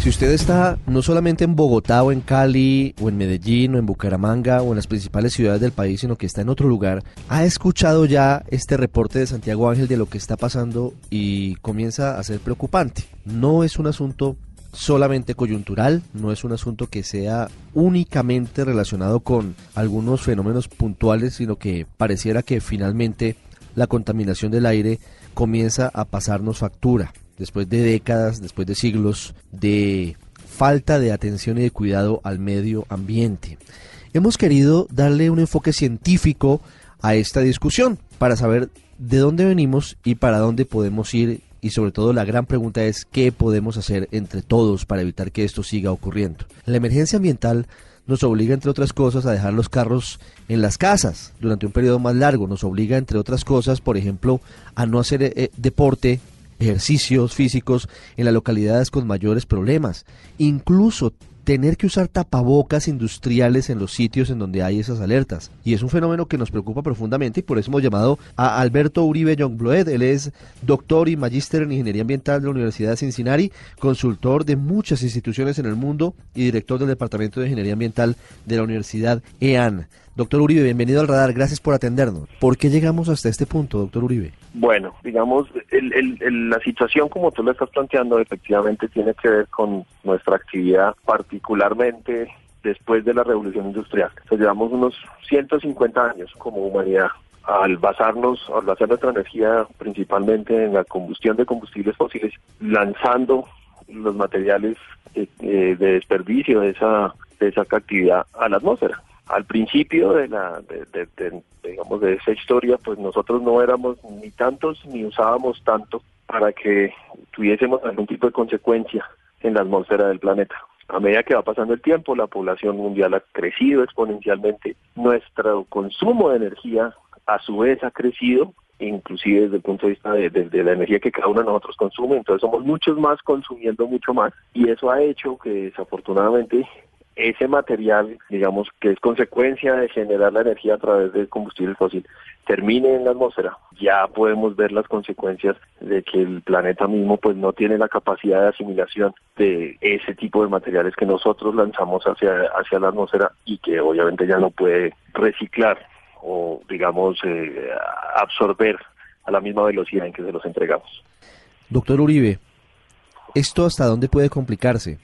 Si usted está no solamente en Bogotá o en Cali o en Medellín o en Bucaramanga o en las principales ciudades del país, sino que está en otro lugar, ha escuchado ya este reporte de Santiago Ángel de lo que está pasando y comienza a ser preocupante. No es un asunto solamente coyuntural, no es un asunto que sea únicamente relacionado con algunos fenómenos puntuales, sino que pareciera que finalmente la contaminación del aire comienza a pasarnos factura después de décadas, después de siglos de falta de atención y de cuidado al medio ambiente. Hemos querido darle un enfoque científico a esta discusión para saber de dónde venimos y para dónde podemos ir y sobre todo la gran pregunta es qué podemos hacer entre todos para evitar que esto siga ocurriendo. La emergencia ambiental nos obliga, entre otras cosas, a dejar los carros en las casas durante un periodo más largo. Nos obliga, entre otras cosas, por ejemplo, a no hacer eh, deporte ejercicios físicos en las localidades con mayores problemas. Incluso tener que usar tapabocas industriales en los sitios en donde hay esas alertas. Y es un fenómeno que nos preocupa profundamente y por eso hemos llamado a Alberto Uribe Youngbloed. Él es doctor y magíster en Ingeniería Ambiental de la Universidad de Cincinnati, consultor de muchas instituciones en el mundo y director del Departamento de Ingeniería Ambiental de la Universidad EAN. Doctor Uribe, bienvenido al radar, gracias por atendernos. ¿Por qué llegamos hasta este punto, doctor Uribe? Bueno, digamos, la situación como tú lo estás planteando efectivamente tiene que ver con nuestra actividad, particularmente después de la revolución industrial. llevamos unos 150 años como humanidad al basarnos, al basar nuestra energía principalmente en la combustión de combustibles fósiles, lanzando los materiales de, de desperdicio de esa, de esa actividad a la atmósfera al principio de la de, digamos de esa historia pues nosotros no éramos ni tantos ni usábamos tanto para que tuviésemos algún tipo de consecuencia en la atmósfera del planeta a medida que va pasando el tiempo la población mundial ha crecido exponencialmente nuestro consumo de energía a su vez ha crecido inclusive desde el punto de vista de, la energía que cada uno de nosotros consume, entonces somos muchos más consumiendo mucho más y eso ha hecho que desafortunadamente ese material, digamos, que es consecuencia de generar la energía a través del combustible fósil, termine en la atmósfera, ya podemos ver las consecuencias de que el planeta mismo pues no tiene la capacidad de asimilación de ese tipo de materiales que nosotros lanzamos hacia, hacia la atmósfera y que obviamente ya no puede reciclar o digamos eh, absorber a la misma velocidad en que se los entregamos. Doctor Uribe, ¿esto hasta dónde puede complicarse?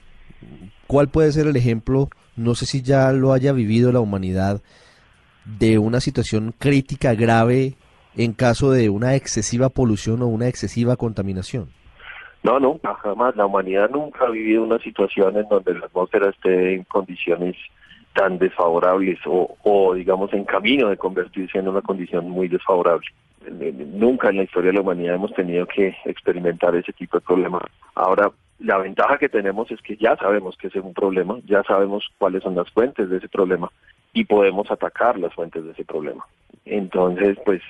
¿Cuál puede ser el ejemplo, no sé si ya lo haya vivido la humanidad, de una situación crítica grave en caso de una excesiva polución o una excesiva contaminación? No, no, jamás. La humanidad nunca ha vivido una situación en donde la atmósfera esté en condiciones tan desfavorables o, o digamos en camino de convertirse en una condición muy desfavorable. Nunca en la historia de la humanidad hemos tenido que experimentar ese tipo de problemas. Ahora, la ventaja que tenemos es que ya sabemos que ese es un problema, ya sabemos cuáles son las fuentes de ese problema y podemos atacar las fuentes de ese problema. Entonces, pues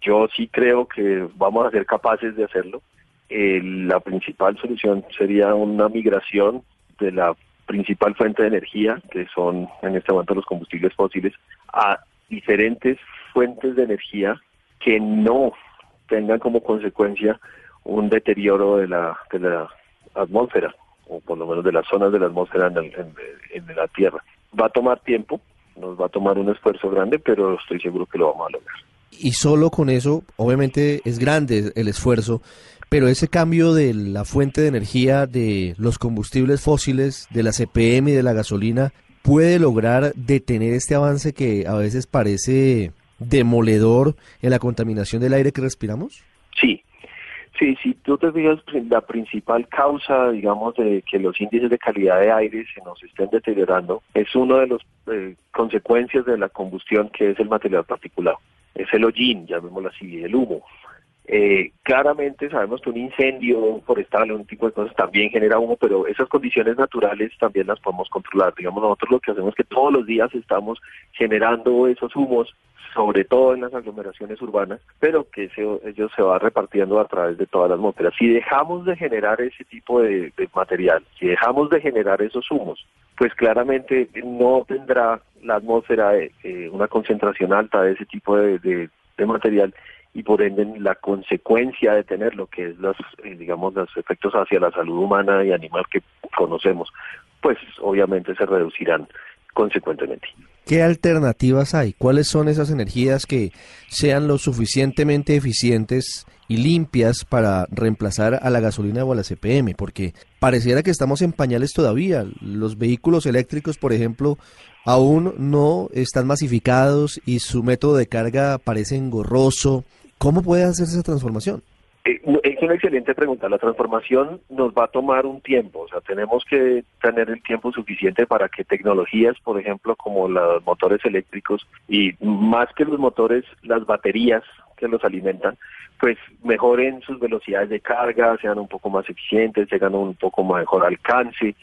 yo sí creo que vamos a ser capaces de hacerlo. la principal solución sería una migración de la principal fuente de energía, que son en este momento los combustibles fósiles, a diferentes fuentes de energía que no tengan como consecuencia un deterioro de la, de la atmósfera, o por lo menos de las zonas de la atmósfera en, la Tierra. Va a tomar tiempo, nos va a tomar un esfuerzo grande, pero estoy seguro que lo vamos a lograr. Y solo con eso, obviamente es grande el esfuerzo, pero ese cambio de la fuente de energía de los combustibles fósiles, de la CPM y de la gasolina, puede lograr detener este avance que a veces parece demoledor en la contaminación del aire que respiramos? Sí, si tú te fijas, la principal causa, digamos, de que los índices de calidad de aire se nos estén deteriorando es una de las eh, consecuencias de la combustión que es el material particulado. Es el hollín, llamémoslo así, el humo. Eh, claramente sabemos que un incendio forestal o un tipo de cosas también genera humo, pero esas condiciones naturales también las podemos controlar. Digamos, nosotros lo que hacemos es que todos los días estamos generando esos humos sobre todo en las aglomeraciones urbanas, pero que se, ellos se va repartiendo a través de todas las atmósferas. Si dejamos de generar ese tipo de, material, si dejamos de generar esos humos, pues claramente no tendrá la atmósfera eh, una concentración alta de ese tipo de, material y por ende la consecuencia de tener lo que es los eh, digamos los efectos hacia la salud humana y animal que conocemos pues obviamente se reducirán consecuentemente. ¿Qué alternativas hay? ¿Cuáles son esas energías que sean lo suficientemente eficientes y limpias para reemplazar a la gasolina o a la CPM? Porque pareciera que estamos en pañales todavía. Los vehículos eléctricos, por ejemplo, aún no están masificados y su método de carga parece engorroso. ¿Cómo puede hacerse esa transformación? Eh, es una excelente pregunta. La transformación nos va a tomar un tiempo, o sea, tenemos que tener el tiempo suficiente para que tecnologías, por ejemplo, como los motores eléctricos y más que los motores, las baterías que los alimentan, pues mejoren sus velocidades de carga, sean un poco más eficientes, tengan un poco mejor alcance.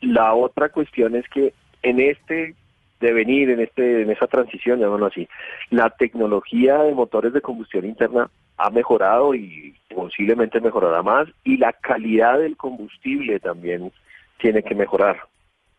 La otra cuestión es que en este devenir, en este en esa transición, llamémoslo así, la tecnología de motores de combustión interna ha mejorado y posiblemente mejorará más y la calidad del combustible también tiene que mejorar.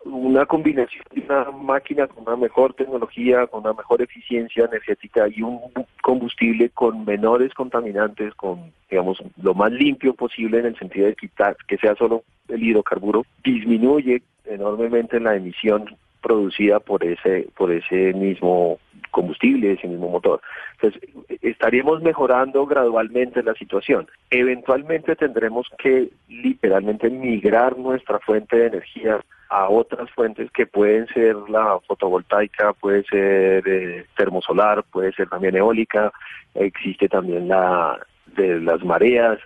Una combinación de una máquina con una mejor tecnología, con una mejor eficiencia energética y un combustible con menores contaminantes, con, digamos, lo más limpio posible en el sentido de quitar que sea solo el hidrocarburo, disminuye enormemente la emisión producida por ese por ese mismo combustible, ese mismo motor. Entonces, estaríamos mejorando gradualmente la situación. Eventualmente tendremos que literalmente migrar nuestra fuente de energía a otras fuentes que pueden ser la fotovoltaica, puede ser eh, termosolar, puede ser también eólica, existe también la de las mareas,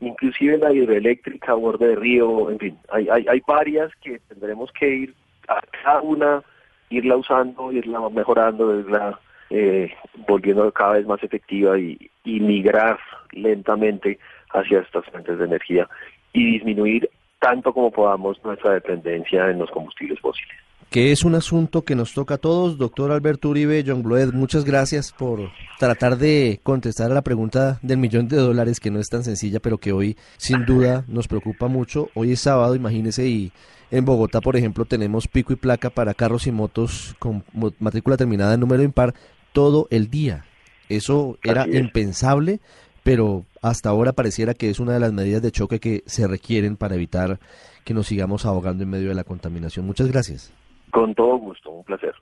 inclusive la hidroeléctrica, borde de río, en fin, hay, hay, hay varias que tendremos que ir a cada una irla usando, irla mejorando, irla eh, volviendo cada vez más efectiva y, y migrar lentamente hacia estas fuentes de energía y disminuir tanto como podamos nuestra dependencia en los combustibles fósiles que es un asunto que nos toca a todos. Doctor Alberto Uribe, John Bloed, muchas gracias por tratar de contestar a la pregunta del millón de dólares, que no es tan sencilla, pero que hoy sin duda nos preocupa mucho. Hoy es sábado, imagínese, y en Bogotá, por ejemplo, tenemos pico y placa para carros y motos con matrícula terminada en número impar todo el día. Eso era impensable, pero hasta ahora pareciera que es una de las medidas de choque que se requieren para evitar que nos sigamos ahogando en medio de la contaminación. Muchas gracias. Con todo gusto, un placer.